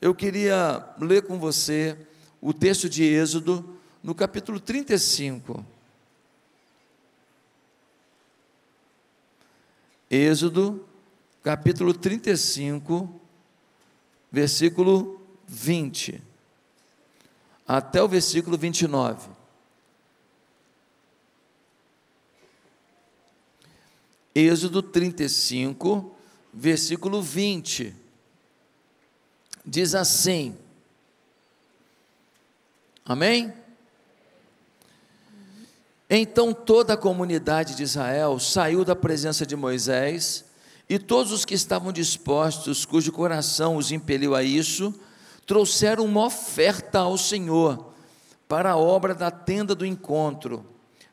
eu queria ler com você o texto de Êxodo, no capítulo 35. Êxodo, capítulo 35, versículo 20, até o versículo 29. Êxodo 35, versículo 20 diz assim: Amém? Então toda a comunidade de Israel saiu da presença de Moisés, e todos os que estavam dispostos, cujo coração os impeliu a isso, trouxeram uma oferta ao Senhor para a obra da tenda do encontro,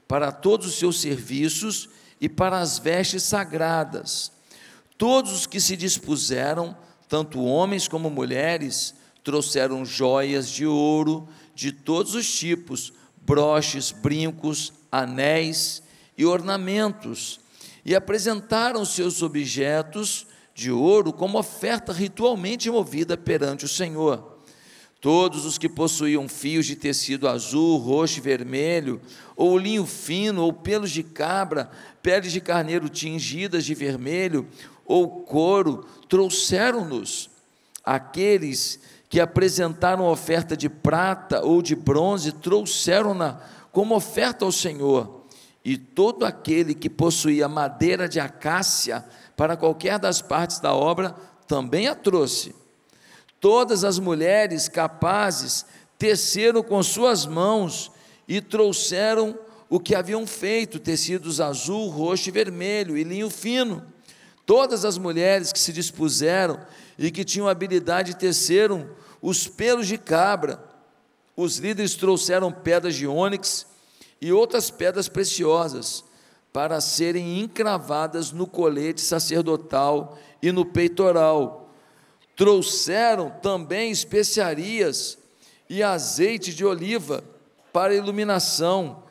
para todos os seus serviços e para as vestes sagradas. Todos os que se dispuseram tanto homens como mulheres trouxeram joias de ouro de todos os tipos, broches, brincos, anéis e ornamentos, e apresentaram seus objetos de ouro como oferta ritualmente movida perante o Senhor. Todos os que possuíam fios de tecido azul, roxo e vermelho, ou linho fino, ou pelos de cabra, peles de carneiro tingidas de vermelho, ou couro, trouxeram-nos. Aqueles que apresentaram oferta de prata ou de bronze, trouxeram-na como oferta ao Senhor. E todo aquele que possuía madeira de acácia para qualquer das partes da obra, também a trouxe. Todas as mulheres capazes teceram com suas mãos e trouxeram o que haviam feito: tecidos azul, roxo e vermelho, e linho fino Todas as mulheres que se dispuseram e que tinham habilidade teceram os pelos de cabra. Os líderes trouxeram pedras de ônix e outras pedras preciosas para serem encravadas no colete sacerdotal e no peitoral. Trouxeram também especiarias e azeite de oliva para iluminação,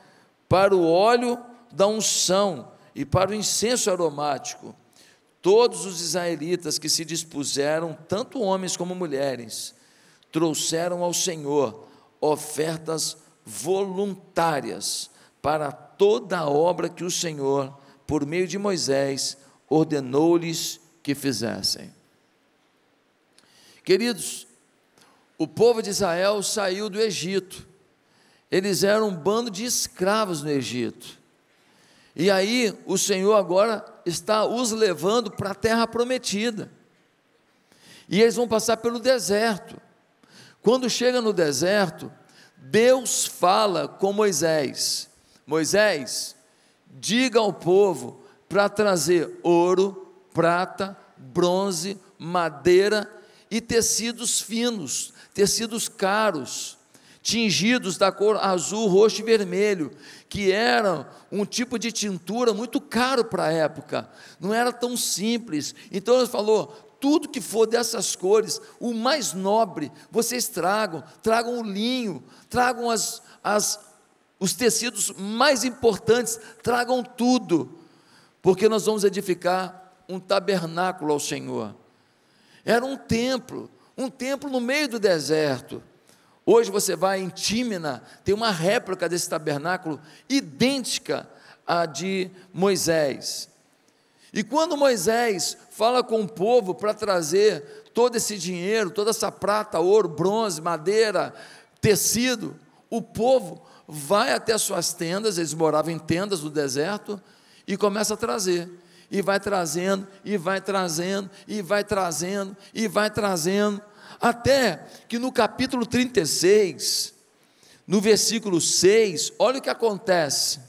para o óleo da unção e para o incenso aromático Todos os israelitas que se dispuseram, tanto homens como mulheres, trouxeram ao Senhor ofertas voluntárias para toda a obra que o Senhor, por meio de Moisés, ordenou-lhes que fizessem. Queridos, o povo de Israel saiu do Egito, eles eram um bando de escravos no Egito. E aí o Senhor agora está os levando para a terra prometida. E eles vão passar pelo deserto. Quando chega no deserto, Deus fala com Moisés: Moisés, diga ao povo para trazer ouro, prata, bronze, madeira e tecidos finos, tecidos caros tingidos da cor azul, roxo e vermelho, que eram um tipo de tintura muito caro para a época, não era tão simples. Então ele falou: tudo que for dessas cores, o mais nobre, vocês tragam, tragam o linho, tragam as, as, os tecidos mais importantes, tragam tudo, porque nós vamos edificar um tabernáculo ao Senhor. Era um templo, um templo no meio do deserto. Hoje você vai em Tímina, tem uma réplica desse tabernáculo idêntica à de Moisés. E quando Moisés fala com o povo para trazer todo esse dinheiro, toda essa prata, ouro, bronze, madeira, tecido, o povo vai até suas tendas, eles moravam em tendas no deserto, e começa a trazer. E vai trazendo, e vai trazendo, e vai trazendo, e vai trazendo até que no capítulo 36, no versículo 6, olha o que acontece.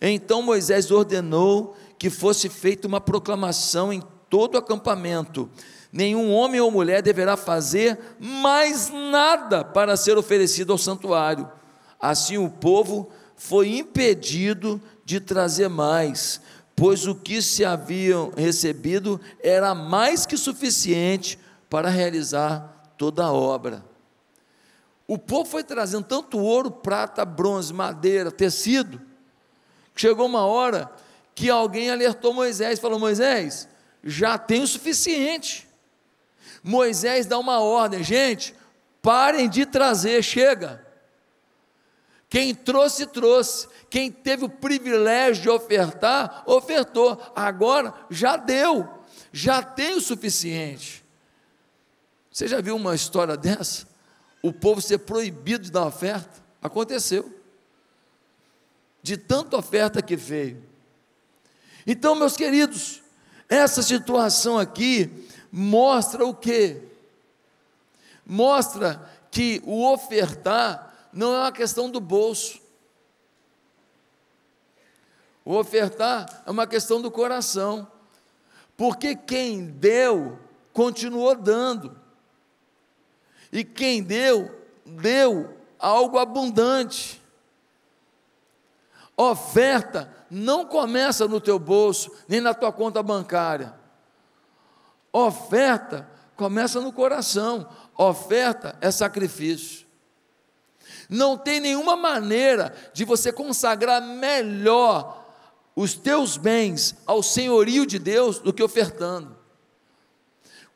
Então Moisés ordenou que fosse feita uma proclamação em todo o acampamento: nenhum homem ou mulher deverá fazer mais nada para ser oferecido ao santuário. Assim o povo foi impedido de trazer mais, pois o que se haviam recebido era mais que suficiente para realizar toda a obra. O povo foi trazendo tanto ouro, prata, bronze, madeira, tecido, que chegou uma hora que alguém alertou Moisés, falou: Moisés, já tem o suficiente. Moisés dá uma ordem, gente, parem de trazer, chega. Quem trouxe, trouxe. Quem teve o privilégio de ofertar, ofertou. Agora já deu, já tem o suficiente. Você já viu uma história dessa? O povo ser proibido de dar oferta? Aconteceu. De tanta oferta que veio. Então, meus queridos, essa situação aqui mostra o que? Mostra que o ofertar não é uma questão do bolso. O ofertar é uma questão do coração. Porque quem deu, continuou dando. E quem deu, deu algo abundante. Oferta não começa no teu bolso, nem na tua conta bancária. Oferta começa no coração. Oferta é sacrifício. Não tem nenhuma maneira de você consagrar melhor os teus bens ao senhorio de Deus do que ofertando.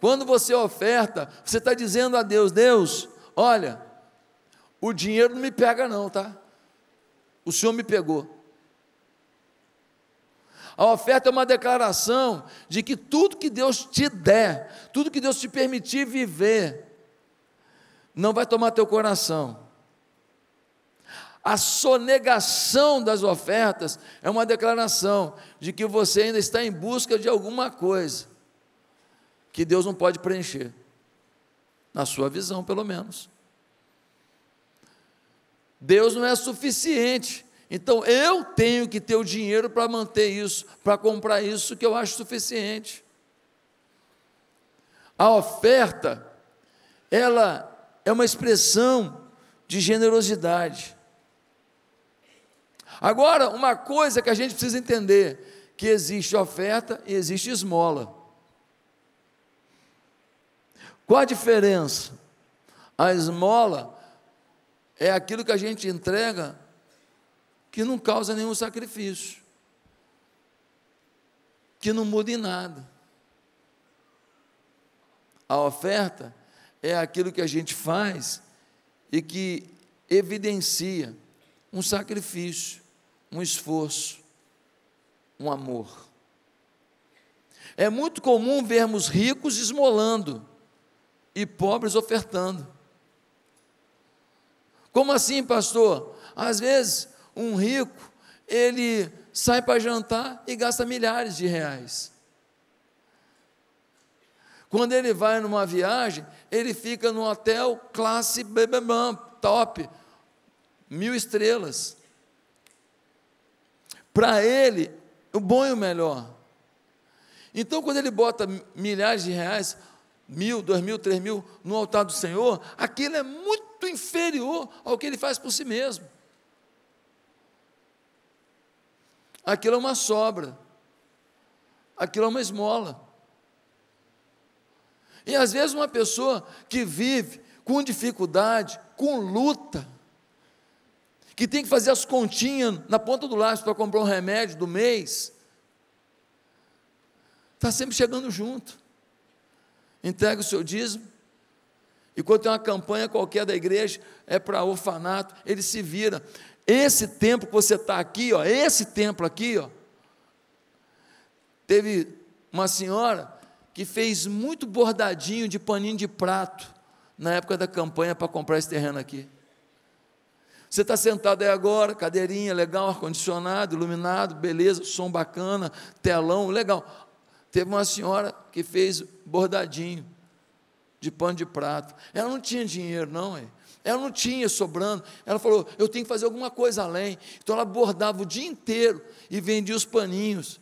Quando você oferta, você está dizendo a Deus: Deus, olha, o dinheiro não me pega, não, tá? O Senhor me pegou. A oferta é uma declaração de que tudo que Deus te der, tudo que Deus te permitir viver, não vai tomar teu coração. A sonegação das ofertas é uma declaração de que você ainda está em busca de alguma coisa que Deus não pode preencher, na sua visão, pelo menos. Deus não é suficiente então eu tenho que ter o dinheiro para manter isso, para comprar isso que eu acho suficiente. A oferta, ela é uma expressão de generosidade. Agora, uma coisa que a gente precisa entender, que existe oferta e existe esmola. Qual a diferença? A esmola é aquilo que a gente entrega que não causa nenhum sacrifício, que não muda em nada. A oferta é aquilo que a gente faz e que evidencia um sacrifício, um esforço, um amor. É muito comum vermos ricos esmolando e pobres ofertando. Como assim, pastor? Às vezes um rico, ele sai para jantar e gasta milhares de reais. Quando ele vai numa viagem, ele fica num hotel classe bebebam, top, mil estrelas. Para ele, o bom e o melhor. Então, quando ele bota milhares de reais, mil, dois mil, três mil, no altar do Senhor, aquilo é muito inferior ao que ele faz por si mesmo. aquilo é uma sobra, aquilo é uma esmola. E às vezes uma pessoa que vive com dificuldade, com luta, que tem que fazer as continhas na ponta do lápis para comprar um remédio do mês, está sempre chegando junto. Entrega o seu dízimo, e quando tem uma campanha qualquer da igreja, é para orfanato, ele se vira. Esse templo que você está aqui, ó, esse templo aqui, ó, teve uma senhora que fez muito bordadinho de paninho de prato na época da campanha para comprar esse terreno aqui. Você está sentado aí agora, cadeirinha legal, ar-condicionado, iluminado, beleza, som bacana, telão, legal. Teve uma senhora que fez bordadinho de pano de prato. Ela não tinha dinheiro, não, é. Ela não tinha sobrando. Ela falou: eu tenho que fazer alguma coisa além. Então ela bordava o dia inteiro e vendia os paninhos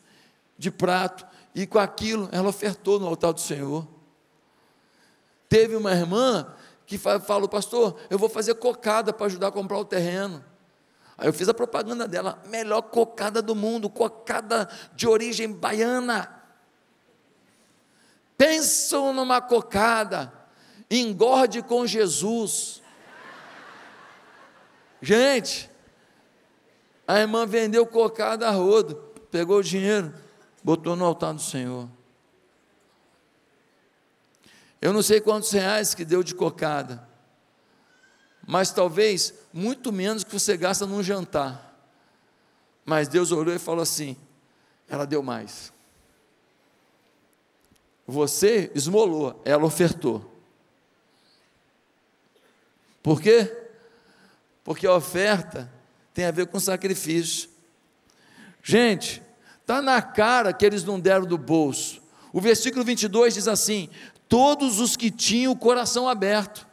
de prato. E com aquilo ela ofertou no altar do Senhor. Teve uma irmã que falou: Pastor, eu vou fazer cocada para ajudar a comprar o terreno. Aí eu fiz a propaganda dela: melhor cocada do mundo, cocada de origem baiana. Pensam numa cocada, engorde com Jesus. Gente, a irmã vendeu cocada a rodo, pegou o dinheiro, botou no altar do Senhor. Eu não sei quantos reais que deu de cocada, mas talvez muito menos que você gasta num jantar. Mas Deus olhou e falou assim: ela deu mais. Você esmolou, ela ofertou. Por quê? Porque a oferta tem a ver com sacrifício. Gente, está na cara que eles não deram do bolso. O versículo 22 diz assim: Todos os que tinham o coração aberto.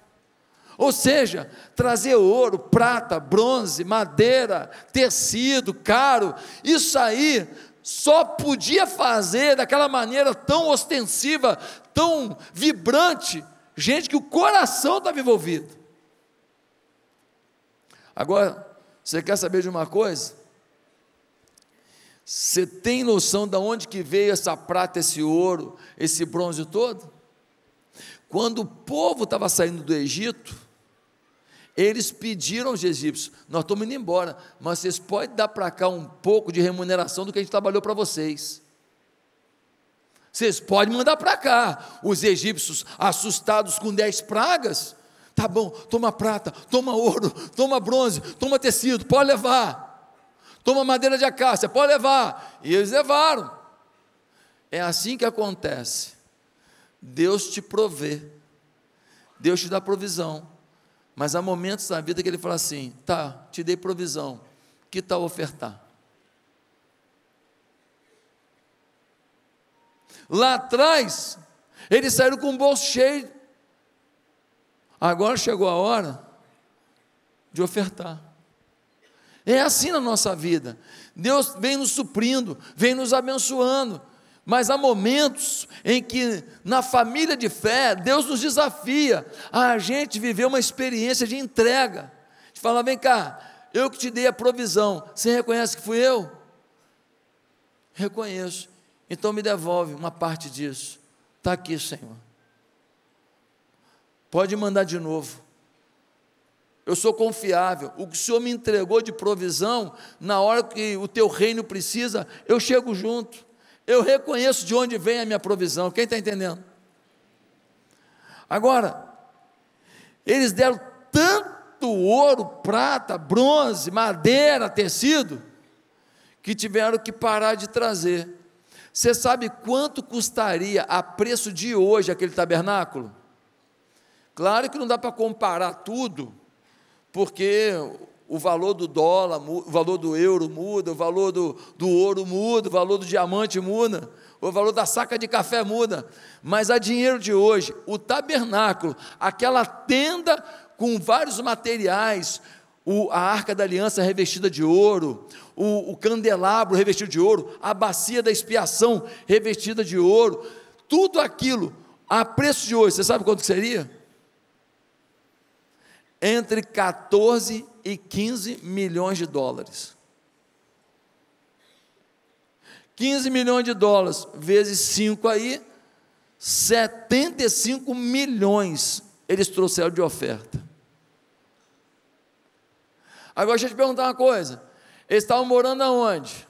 Ou seja, trazer ouro, prata, bronze, madeira, tecido, caro, isso aí só podia fazer daquela maneira tão ostensiva, tão vibrante, gente que o coração estava envolvido. Agora, você quer saber de uma coisa? Você tem noção de onde que veio essa prata, esse ouro, esse bronze todo? Quando o povo estava saindo do Egito, eles pediram aos egípcios: Nós estamos indo embora, mas vocês podem dar para cá um pouco de remuneração do que a gente trabalhou para vocês. Vocês podem mandar para cá. Os egípcios, assustados com dez pragas, tá bom, toma prata, toma ouro, toma bronze, toma tecido, pode levar. Toma madeira de acácia, pode levar. E eles levaram. É assim que acontece. Deus te provê, Deus te dá provisão. Mas há momentos na vida que ele fala assim: tá, te dei provisão, que tal ofertar? Lá atrás, eles saíram com o bolso cheio. Agora chegou a hora de ofertar. É assim na nossa vida. Deus vem nos suprindo, vem nos abençoando. Mas há momentos em que, na família de fé, Deus nos desafia a gente viver uma experiência de entrega. De falar: vem cá, eu que te dei a provisão, você reconhece que fui eu? Reconheço. Então me devolve uma parte disso. Está aqui, Senhor. Pode mandar de novo. Eu sou confiável. O que o Senhor me entregou de provisão, na hora que o teu reino precisa, eu chego junto eu reconheço de onde vem a minha provisão. Quem está entendendo? Agora, eles deram tanto ouro, prata, bronze, madeira, tecido, que tiveram que parar de trazer. Você sabe quanto custaria a preço de hoje aquele tabernáculo? Claro que não dá para comparar tudo, porque o valor do dólar, o valor do euro muda, o valor do, do ouro muda, o valor do diamante muda, o valor da saca de café muda, mas a dinheiro de hoje, o tabernáculo, aquela tenda com vários materiais, o, a arca da aliança revestida de ouro, o, o candelabro revestido de ouro, a bacia da expiação revestida de ouro, tudo aquilo, a preço de hoje, você sabe quanto seria? Entre 14 e 15 milhões de dólares. 15 milhões de dólares vezes 5 aí, 75 milhões eles trouxeram de oferta. Agora deixa eu te perguntar uma coisa: eles estavam morando aonde?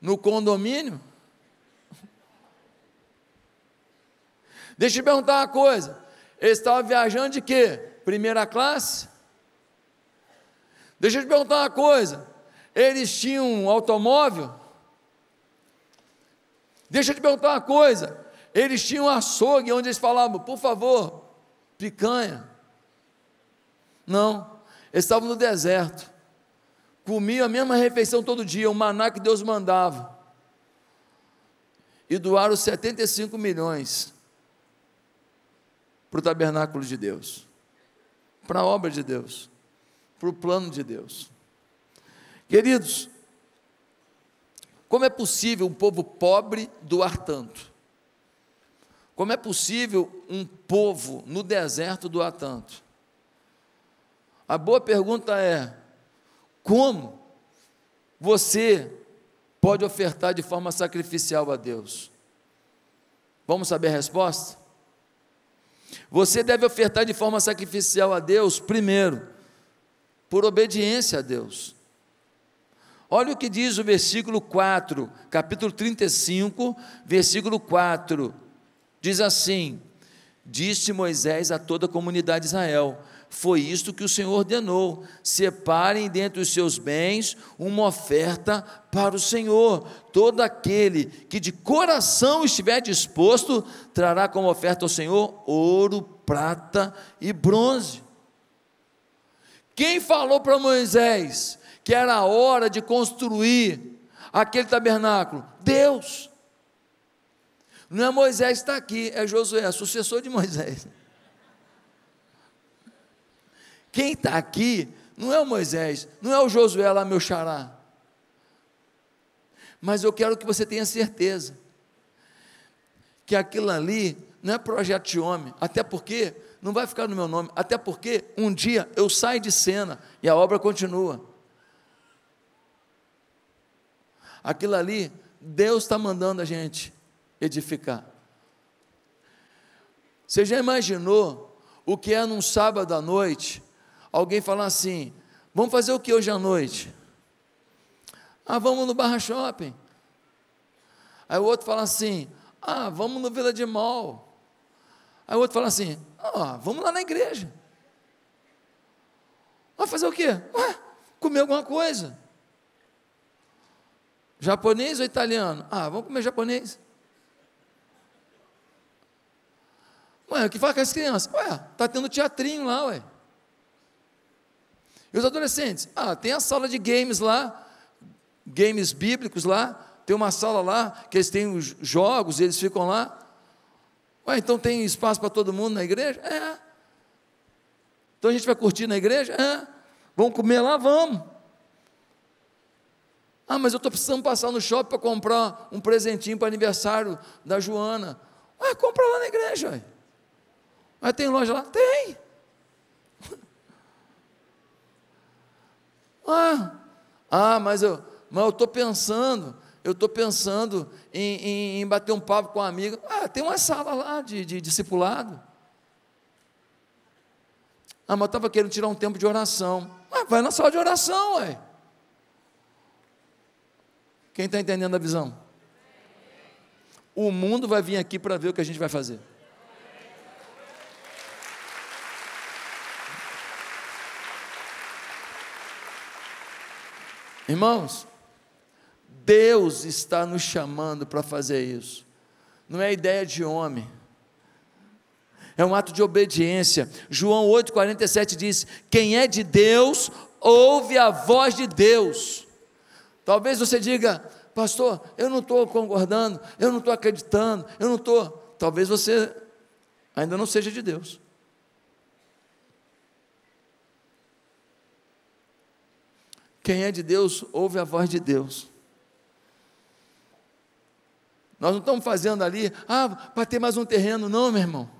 No condomínio? Deixa eu te perguntar uma coisa: eles estavam viajando de quê? Primeira classe? Deixa eu te perguntar uma coisa: eles tinham um automóvel? Deixa eu te perguntar uma coisa: eles tinham um açougue onde eles falavam, por favor, picanha. Não, eles estavam no deserto, comiam a mesma refeição todo dia, o maná que Deus mandava, e doaram 75 milhões para o tabernáculo de Deus, para a obra de Deus para o plano de Deus. Queridos, como é possível um povo pobre doar tanto? Como é possível um povo no deserto doar tanto? A boa pergunta é: como você pode ofertar de forma sacrificial a Deus? Vamos saber a resposta? Você deve ofertar de forma sacrificial a Deus, primeiro, por obediência a Deus. Olha o que diz o versículo 4, capítulo 35, versículo 4. Diz assim: Disse Moisés a toda a comunidade de Israel: Foi isto que o Senhor ordenou: separem dentre os seus bens uma oferta para o Senhor. Todo aquele que de coração estiver disposto, trará como oferta ao Senhor ouro, prata e bronze. Quem falou para Moisés que era a hora de construir aquele tabernáculo? Deus. Não é Moisés que está aqui, é Josué, sucessor de Moisés. Quem está aqui não é o Moisés, não é o Josué lá, meu xará. Mas eu quero que você tenha certeza que aquilo ali não é projeto de homem, até porque não vai ficar no meu nome, até porque um dia eu saio de cena e a obra continua. Aquilo ali, Deus está mandando a gente edificar. Você já imaginou o que é num sábado à noite? Alguém falar assim: vamos fazer o que hoje à noite? Ah, vamos no Barra Shopping. Aí o outro fala assim: ah, vamos no Vila de Mall. Aí o outro fala assim: ah, vamos lá na igreja. Vai fazer o quê? Ué, comer alguma coisa. Japonês ou italiano? Ah, vamos comer japonês. Ué, o que fala com as crianças? Ué, está tendo teatrinho lá, ué. E os adolescentes? Ah, tem a sala de games lá, games bíblicos lá, tem uma sala lá, que eles têm os jogos, eles ficam lá. Ué, então tem espaço para todo mundo na igreja? É. Então a gente vai curtir na igreja? É. Vamos comer lá? Vamos. Ah, mas eu estou precisando passar no shopping para comprar um presentinho para aniversário da Joana. Ué, compra lá na igreja. Ué. Tem loja lá? Tem. Ah, ah mas eu mas estou pensando, eu estou pensando em, em, em, bater um papo com uma amiga. Ah, tem uma sala lá de, de discipulado. Ah, mas eu estava querendo tirar um tempo de oração. Ah, vai na sala de oração, ué. Quem está entendendo a visão? O mundo vai vir aqui para ver o que a gente vai fazer. Irmãos, Deus está nos chamando para fazer isso. Não é ideia de homem. É um ato de obediência. João 8,47 diz: Quem é de Deus, ouve a voz de Deus. Talvez você diga, pastor, eu não estou concordando, eu não estou acreditando, eu não estou. Talvez você ainda não seja de Deus. Quem é de Deus, ouve a voz de Deus. Nós não estamos fazendo ali, ah, para ter mais um terreno, não, meu irmão.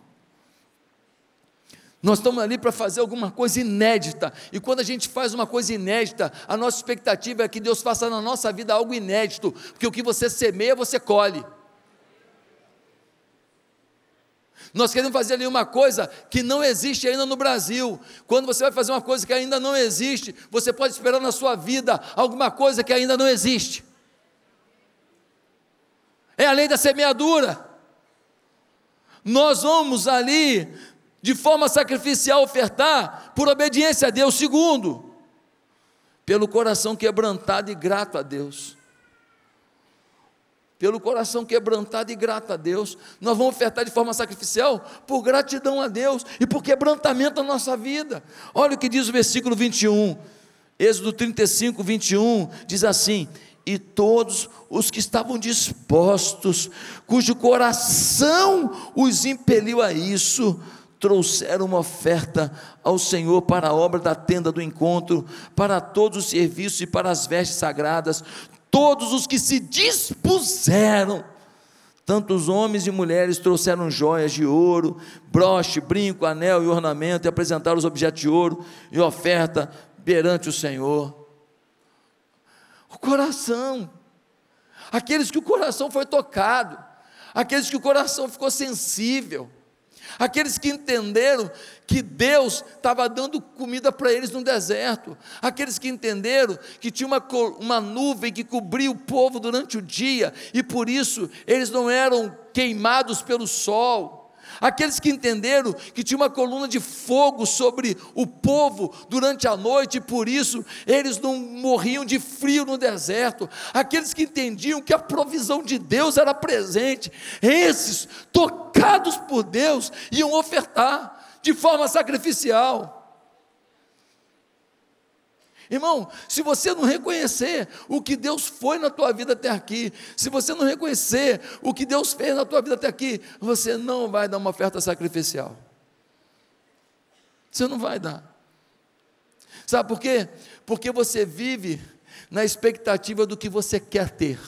Nós estamos ali para fazer alguma coisa inédita. E quando a gente faz uma coisa inédita, a nossa expectativa é que Deus faça na nossa vida algo inédito, porque o que você semeia, você colhe. Nós queremos fazer ali uma coisa que não existe ainda no Brasil. Quando você vai fazer uma coisa que ainda não existe, você pode esperar na sua vida alguma coisa que ainda não existe. É a lei da semeadura. Nós vamos ali, de forma sacrificial, ofertar por obediência a Deus. Segundo, pelo coração quebrantado e grato a Deus pelo coração quebrantado e grato a Deus. Nós vamos ofertar de forma sacrificial por gratidão a Deus e por quebrantamento da nossa vida. Olha o que diz o versículo 21, Êxodo 35, 21, diz assim: E todos os que estavam dispostos, cujo coração os impeliu a isso, trouxeram uma oferta ao Senhor para a obra da tenda do encontro, para todos os serviços e para as vestes sagradas, todos os que se dispuseram, tanto os homens e mulheres trouxeram joias de ouro, broche, brinco, anel e ornamento, e apresentaram os objetos de ouro e oferta perante o Senhor. O coração, aqueles que o coração foi tocado, aqueles que o coração ficou sensível, aqueles que entenderam que Deus estava dando comida para eles no deserto, aqueles que entenderam que tinha uma, uma nuvem que cobria o povo durante o dia, e por isso eles não eram queimados pelo sol, Aqueles que entenderam que tinha uma coluna de fogo sobre o povo durante a noite e por isso eles não morriam de frio no deserto. Aqueles que entendiam que a provisão de Deus era presente. Esses, tocados por Deus, iam ofertar de forma sacrificial. Irmão, se você não reconhecer o que Deus foi na tua vida até aqui, se você não reconhecer o que Deus fez na tua vida até aqui, você não vai dar uma oferta sacrificial. Você não vai dar. Sabe por quê? Porque você vive na expectativa do que você quer ter.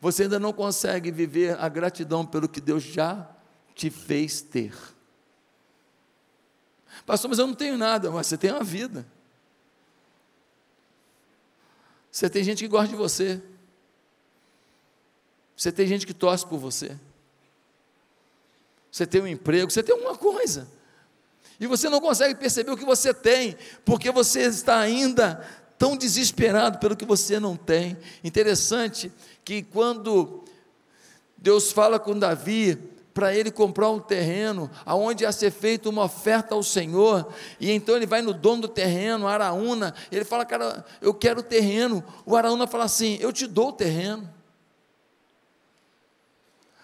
Você ainda não consegue viver a gratidão pelo que Deus já te fez ter. Pastor, mas eu não tenho nada, mas você tem uma vida. Você tem gente que gosta de você. Você tem gente que torce por você. Você tem um emprego, você tem alguma coisa. E você não consegue perceber o que você tem, porque você está ainda tão desesperado pelo que você não tem. Interessante que quando Deus fala com Davi, para ele comprar um terreno, aonde ia ser feita uma oferta ao Senhor, e então ele vai no dono do terreno, Araúna, ele fala, cara, eu quero o terreno, o Araúna fala assim, eu te dou o terreno,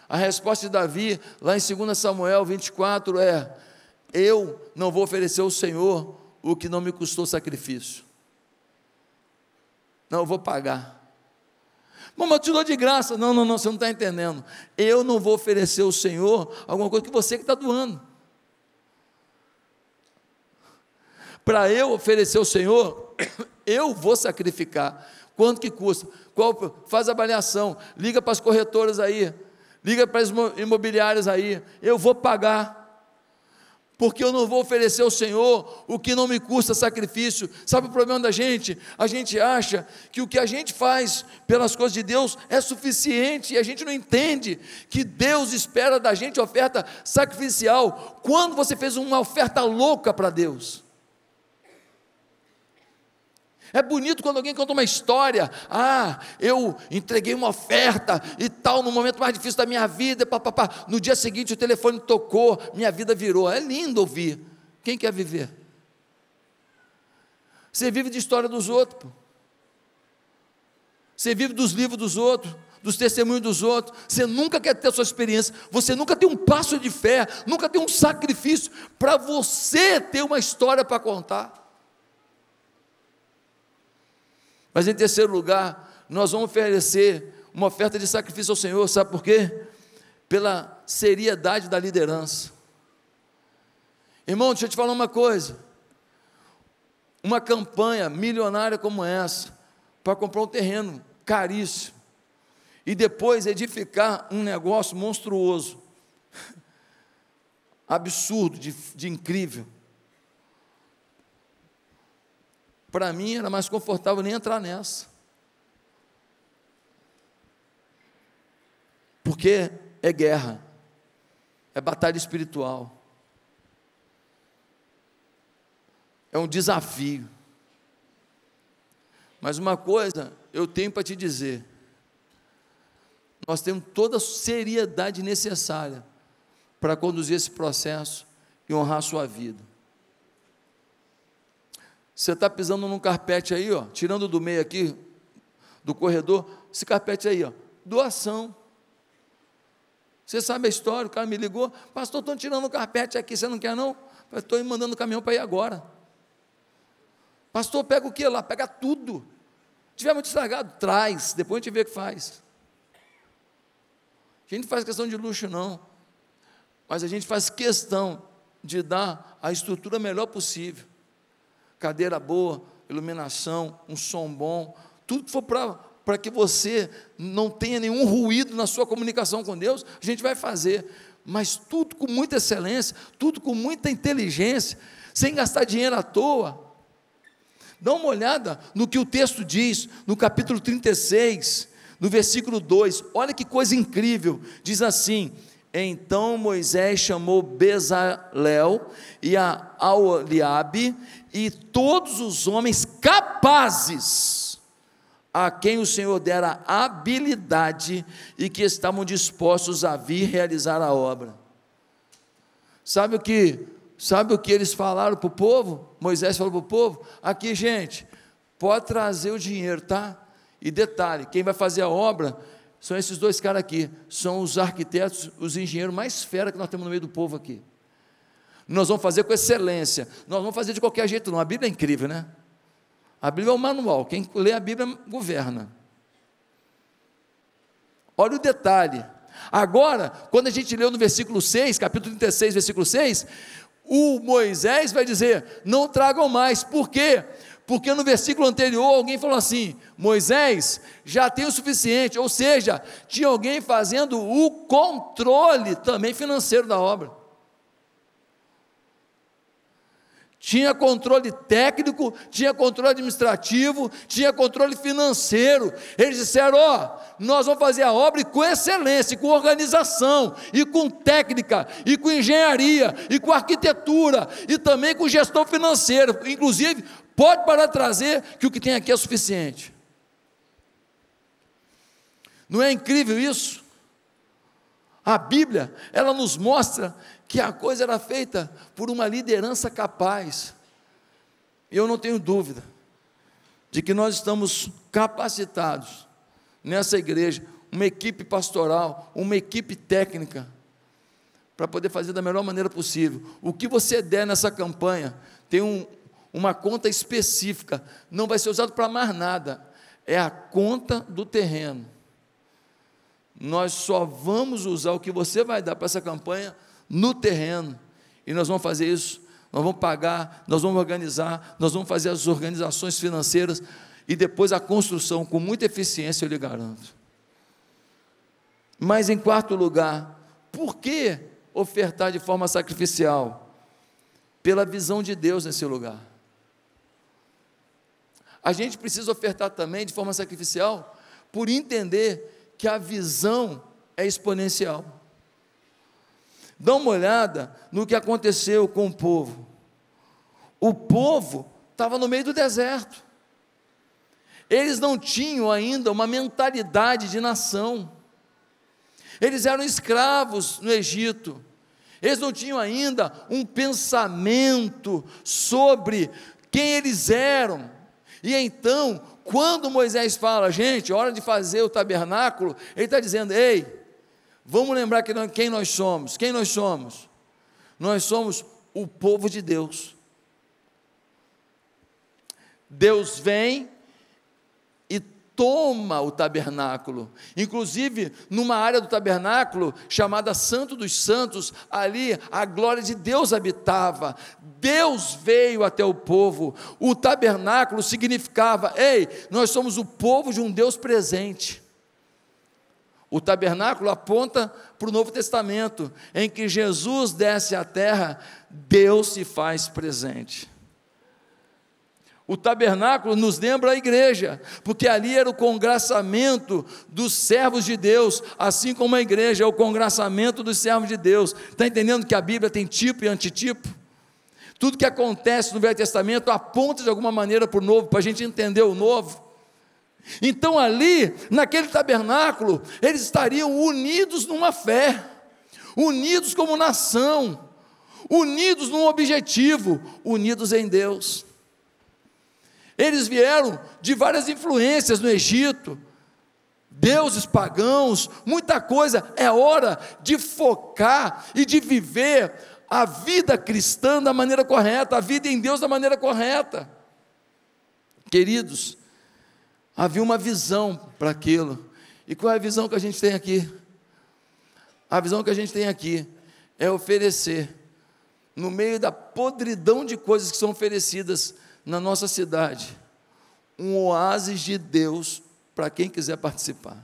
a resposta de Davi, lá em 2 Samuel 24, é, eu não vou oferecer ao Senhor o que não me custou sacrifício, não, eu vou pagar, Eu te dou de graça. Não, não, não, você não está entendendo. Eu não vou oferecer ao Senhor alguma coisa que você que está doando. Para eu oferecer ao Senhor, eu vou sacrificar. Quanto que custa? Qual, faz avaliação, liga para as corretoras aí, liga para as imobiliárias aí, eu vou pagar porque eu não vou oferecer ao Senhor o que não me custa sacrifício. Sabe o problema da gente? A gente acha que o que a gente faz pelas coisas de Deus é suficiente e a gente não entende que Deus espera da gente oferta sacrificial. Quando você fez uma oferta louca para Deus? É bonito quando alguém conta uma história. Ah, eu entreguei uma oferta e tal, no momento mais difícil da minha vida. Pá, pá, pá. No dia seguinte o telefone tocou, minha vida virou. É lindo ouvir. Quem quer viver? Você vive de história dos outros. Você vive dos livros dos outros, dos testemunhos dos outros. Você nunca quer ter a sua experiência. Você nunca tem um passo de fé, nunca tem um sacrifício para você ter uma história para contar. Mas em terceiro lugar, nós vamos oferecer uma oferta de sacrifício ao Senhor, sabe por quê? Pela seriedade da liderança. Irmão, deixa eu te falar uma coisa. Uma campanha milionária como essa, para comprar um terreno caríssimo, e depois edificar um negócio monstruoso, absurdo, de, de incrível. Para mim era mais confortável nem entrar nessa. Porque é guerra, é batalha espiritual, é um desafio. Mas uma coisa eu tenho para te dizer: nós temos toda a seriedade necessária para conduzir esse processo e honrar a sua vida. Você está pisando num carpete aí, ó, tirando do meio aqui, do corredor, esse carpete aí, ó, doação. Você sabe a história, o cara me ligou, pastor, estão tirando o carpete aqui, você não quer não? Estou mandando o caminhão para ir agora. Pastor, pega o que lá? Pega tudo. Tiver muito estragado, traz, depois a gente vê o que faz. A gente não faz questão de luxo, não. Mas a gente faz questão de dar a estrutura melhor possível cadeira boa, iluminação, um som bom, tudo que for para que você não tenha nenhum ruído na sua comunicação com Deus, a gente vai fazer, mas tudo com muita excelência, tudo com muita inteligência, sem gastar dinheiro à toa. Dá uma olhada no que o texto diz, no capítulo 36, no versículo 2, olha que coisa incrível, diz assim: então Moisés chamou Bezalel e a Aoliabe e todos os homens capazes a quem o Senhor dera habilidade e que estavam dispostos a vir realizar a obra. Sabe o que? Sabe o que eles falaram para o povo? Moisés falou para o povo: aqui, gente, pode trazer o dinheiro, tá? E detalhe: quem vai fazer a obra são esses dois caras aqui, são os arquitetos, os engenheiros mais fera que nós temos no meio do povo aqui. Nós vamos fazer com excelência, nós vamos fazer de qualquer jeito, não. A Bíblia é incrível, né? A Bíblia é o manual, quem lê a Bíblia governa. Olha o detalhe. Agora, quando a gente leu no versículo 6, capítulo 36, versículo 6, o Moisés vai dizer: não tragam mais, por quê? Porque no versículo anterior alguém falou assim: Moisés já tem o suficiente, ou seja, tinha alguém fazendo o controle também financeiro da obra. Tinha controle técnico, tinha controle administrativo, tinha controle financeiro. Eles disseram: Ó, oh, nós vamos fazer a obra com excelência, com organização, e com técnica, e com engenharia, e com arquitetura, e também com gestão financeira. Inclusive, pode parar de trazer, que o que tem aqui é suficiente. Não é incrível isso? A Bíblia, ela nos mostra que a coisa era feita por uma liderança capaz. Eu não tenho dúvida de que nós estamos capacitados nessa igreja, uma equipe pastoral, uma equipe técnica, para poder fazer da melhor maneira possível. O que você der nessa campanha tem um, uma conta específica, não vai ser usado para mais nada, é a conta do terreno. Nós só vamos usar o que você vai dar para essa campanha no terreno. E nós vamos fazer isso, nós vamos pagar, nós vamos organizar, nós vamos fazer as organizações financeiras e depois a construção com muita eficiência, eu lhe garanto. Mas em quarto lugar, por que ofertar de forma sacrificial? Pela visão de Deus nesse lugar. A gente precisa ofertar também de forma sacrificial por entender que a visão é exponencial. Dá uma olhada no que aconteceu com o povo. O povo estava no meio do deserto. Eles não tinham ainda uma mentalidade de nação. Eles eram escravos no Egito. Eles não tinham ainda um pensamento sobre quem eles eram. E então, quando Moisés fala, gente, hora de fazer o tabernáculo, ele está dizendo: ei, Vamos lembrar que quem nós somos. Quem nós somos? Nós somos o povo de Deus. Deus vem e toma o tabernáculo. Inclusive, numa área do tabernáculo chamada Santo dos Santos, ali a glória de Deus habitava. Deus veio até o povo. O tabernáculo significava: ei, nós somos o povo de um Deus presente. O tabernáculo aponta para o Novo Testamento, em que Jesus desce à terra, Deus se faz presente. O tabernáculo nos lembra a igreja, porque ali era o congraçamento dos servos de Deus, assim como a igreja é o congraçamento dos servos de Deus. Está entendendo que a Bíblia tem tipo e antitipo? Tudo que acontece no Velho Testamento aponta de alguma maneira para o novo, para a gente entender o novo. Então, ali, naquele tabernáculo, eles estariam unidos numa fé, unidos como nação, unidos num objetivo, unidos em Deus. Eles vieram de várias influências no Egito, deuses pagãos, muita coisa. É hora de focar e de viver a vida cristã da maneira correta, a vida em Deus da maneira correta. Queridos, Havia uma visão para aquilo. E qual é a visão que a gente tem aqui? A visão que a gente tem aqui é oferecer, no meio da podridão de coisas que são oferecidas na nossa cidade, um oásis de Deus para quem quiser participar.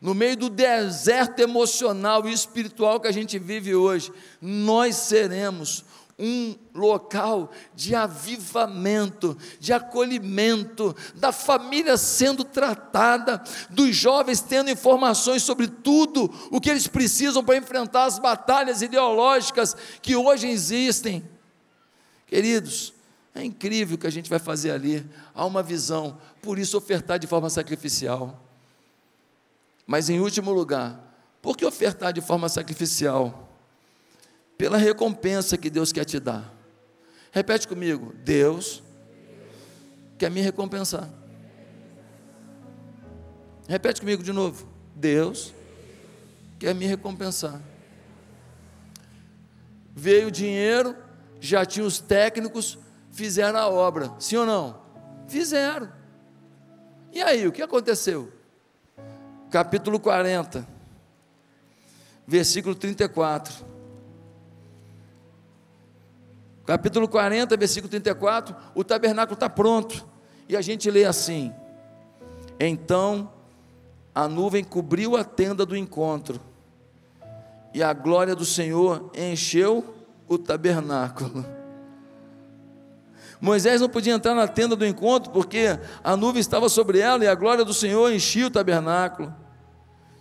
No meio do deserto emocional e espiritual que a gente vive hoje, nós seremos um local de avivamento, de acolhimento, da família sendo tratada, dos jovens tendo informações sobre tudo o que eles precisam para enfrentar as batalhas ideológicas que hoje existem. Queridos, É incrível o que a gente vai fazer ali. Há uma visão. Por isso, ofertar de forma sacrificial. Mas, em último lugar, por que ofertar de forma sacrificial? Pela recompensa que Deus quer te dar. Repete comigo: Deus quer me recompensar. Repete comigo de novo: Deus quer me recompensar. Veio o dinheiro, já tinha os técnicos, fizeram a obra, sim ou não? Fizeram. E aí, o que aconteceu? Capítulo 40, versículo 34. Capítulo 40, versículo 34, o tabernáculo está pronto. E a gente lê assim: Então a nuvem cobriu a tenda do encontro, e a glória do Senhor encheu o tabernáculo. Moisés não podia entrar na tenda do encontro porque a nuvem estava sobre ela e a glória do Senhor enchia o tabernáculo.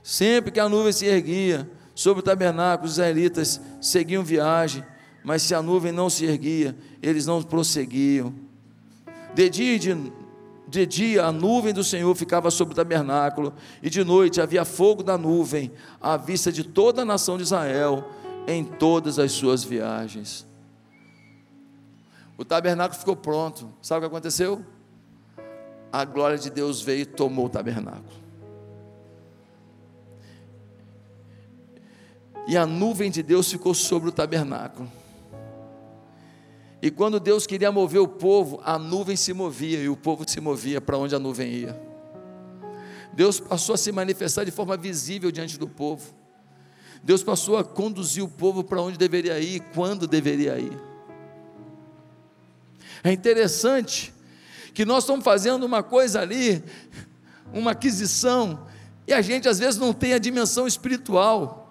Sempre que a nuvem se erguia sobre o tabernáculo, os israelitas seguiam viagem, mas se a nuvem não se erguia, eles não prosseguiam. De dia de, de dia a nuvem do Senhor ficava sobre o tabernáculo, e de noite havia fogo da nuvem à vista de toda a nação de Israel em todas as suas viagens. O tabernáculo ficou pronto. Sabe o que aconteceu? A glória de Deus veio e tomou o tabernáculo. E a nuvem de Deus ficou sobre o tabernáculo. E quando Deus queria mover o povo, a nuvem se movia e o povo se movia para onde a nuvem ia. Deus passou a se manifestar de forma visível diante do povo. Deus passou a conduzir o povo para onde deveria ir, quando deveria ir. É interessante que nós estamos fazendo uma coisa ali, uma aquisição, e a gente às vezes não tem a dimensão espiritual.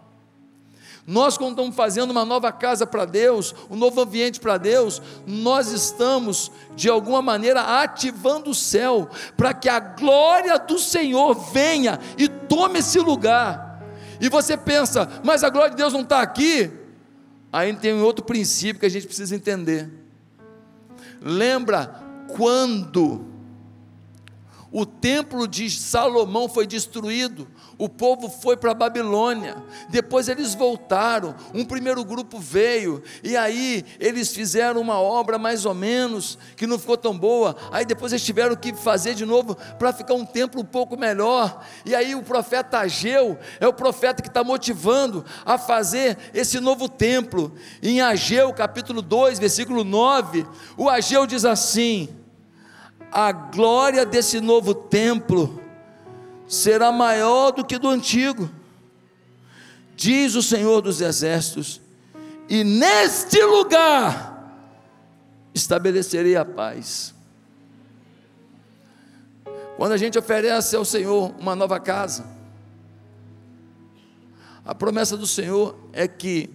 Nós, quando estamos fazendo uma nova casa para Deus, um novo ambiente para Deus, nós estamos, de alguma maneira, ativando o céu, para que a glória do Senhor venha e tome esse lugar. E você pensa, mas a glória de Deus não está aqui? Aí tem um outro princípio que a gente precisa entender. Lembra quando o templo de Salomão foi destruído, o povo foi para a Babilônia, depois eles voltaram, um primeiro grupo veio, e aí eles fizeram uma obra mais ou menos, que não ficou tão boa, aí depois eles tiveram que fazer de novo, para ficar um templo um pouco melhor, e aí o profeta Ageu, é o profeta que está motivando a fazer esse novo templo, em Ageu capítulo 2, versículo 9, o Ageu diz assim, a glória desse novo templo, será maior do que do antigo, diz o Senhor dos Exércitos, e neste lugar estabelecerei a paz. Quando a gente oferece ao Senhor uma nova casa, a promessa do Senhor é que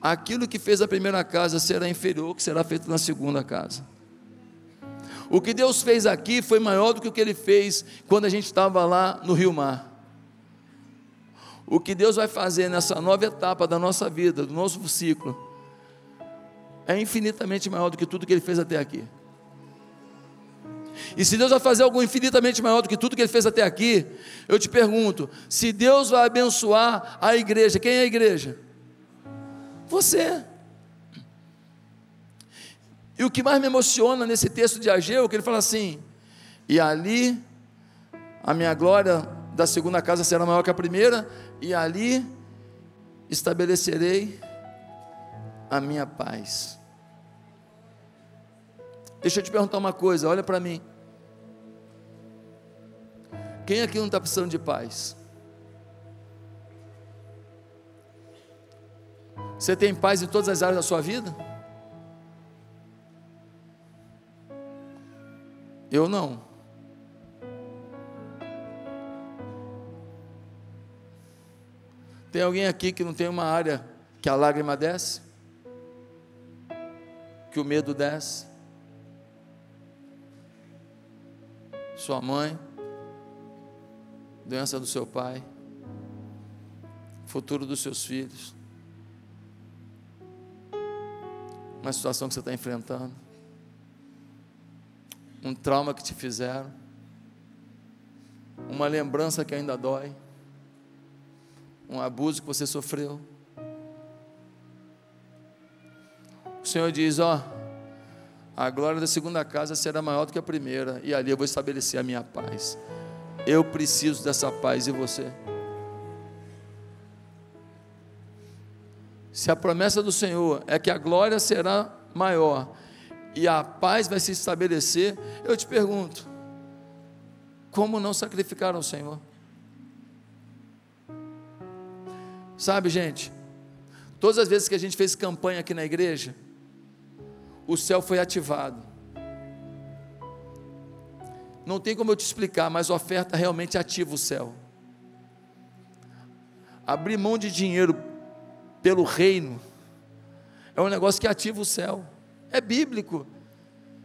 aquilo que fez a primeira casa será inferior ao que será feito na segunda casa. O que Deus fez aqui foi maior do que o que Ele fez quando a gente estava lá no Rio Mar. O que Deus vai fazer nessa nova etapa da nossa vida, do nosso ciclo, é infinitamente maior do que tudo que Ele fez até aqui. E se Deus vai fazer algo infinitamente maior do que tudo que Ele fez até aqui, eu te pergunto: se Deus vai abençoar a igreja, quem é a igreja? Você. E o que mais me emociona nesse texto de Ageu, é que ele fala assim: e ali a minha glória da segunda casa será maior que a primeira, e ali estabelecerei a minha paz. Deixa eu te perguntar uma coisa, olha para mim. Quem aqui não está precisando de paz? Você tem paz em todas as áreas da sua vida? Eu não. Tem alguém aqui que não tem uma área que a lágrima desce? Que o medo desce? Sua mãe? Doença do seu pai? Futuro dos seus filhos? Uma situação que você está enfrentando? Um trauma que te fizeram, uma lembrança que ainda dói, um abuso que você sofreu. O Senhor diz: Ó, a glória da segunda casa será maior do que a primeira, e ali eu vou estabelecer a minha paz. Eu preciso dessa paz e você. Se a promessa do Senhor é que a glória será maior e a paz vai se estabelecer, eu te pergunto: como não sacrificar ao Senhor? Sabe, gente, todas as vezes que a gente fez campanha aqui na igreja, o céu foi ativado. Não tem como eu te explicar, mas a oferta realmente ativa o céu. Abrir mão de dinheiro pelo reino é um negócio que ativa o céu. É bíblico.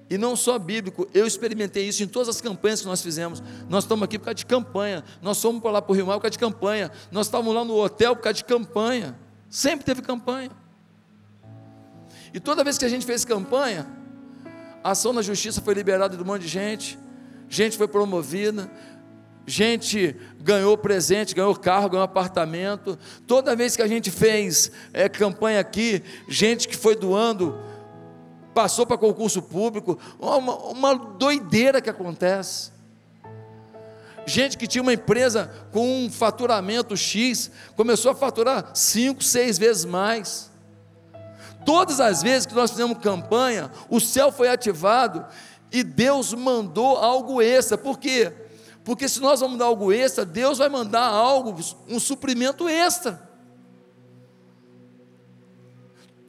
E não só bíblico, eu experimentei isso em todas as campanhas que nós fizemos. Nós estamos aqui por causa de campanha. Nós fomos para lá para o Rio Mar por causa de campanha. Nós estávamos lá no hotel por causa de campanha. Sempre teve campanha. E toda vez que a gente fez campanha, a ação na justiça foi liberada de um monte de gente, gente foi promovida, gente ganhou presente, ganhou carro, ganhou apartamento. Toda vez que a gente fez é, campanha aqui, gente que foi doando, passou para concurso público, uma, uma doideira que acontece. Gente que tinha uma empresa com um faturamento X, começou a faturar cinco, seis vezes mais. Todas as vezes que nós fizemos campanha, o céu foi ativado e Deus mandou algo extra. Por quê? Porque se nós vamos dar algo extra, Deus vai mandar algo, um suprimento extra.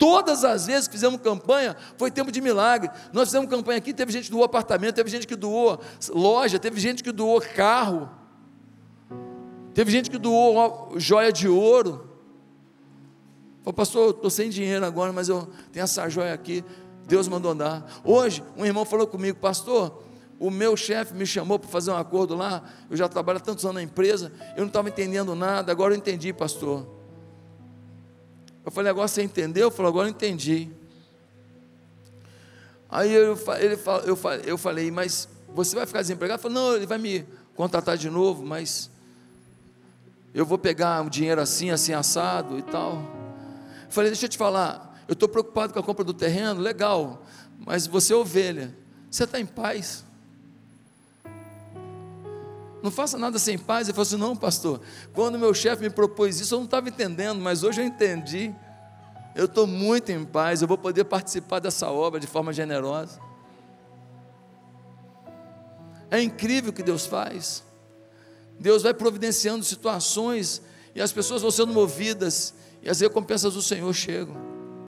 Todas as vezes que fizemos campanha, foi tempo de milagre. Nós fizemos campanha aqui, teve gente que doou apartamento, teve gente que doou loja, teve gente que doou carro, teve gente que doou joia de ouro. Falei, pastor, estou sem dinheiro agora, mas eu tenho essa joia aqui. Deus mandou dar. Hoje, um irmão falou comigo, pastor, o meu chefe me chamou para fazer um acordo lá. Eu já trabalho há tantos anos na empresa, eu não estava entendendo nada, agora eu entendi, pastor. Eu falei, agora você entendeu? Eu falei, agora eu entendi. Aí eu, ele, eu, eu falei, mas você vai ficar desempregado? Ele falou, não, ele vai me contratar de novo, mas eu vou pegar o dinheiro assim, assim, assado e tal. Falei, deixa eu te falar, eu estou preocupado com a compra do terreno, legal, mas você é ovelha, você está em paz? Não faça nada sem paz. Ele falou assim: não, pastor, quando meu chefe me propôs isso, eu não estava entendendo, mas hoje eu entendi. Eu estou muito em paz, eu vou poder participar dessa obra de forma generosa. É incrível o que Deus faz. Deus vai providenciando situações e as pessoas vão sendo movidas e as recompensas do Senhor chegam.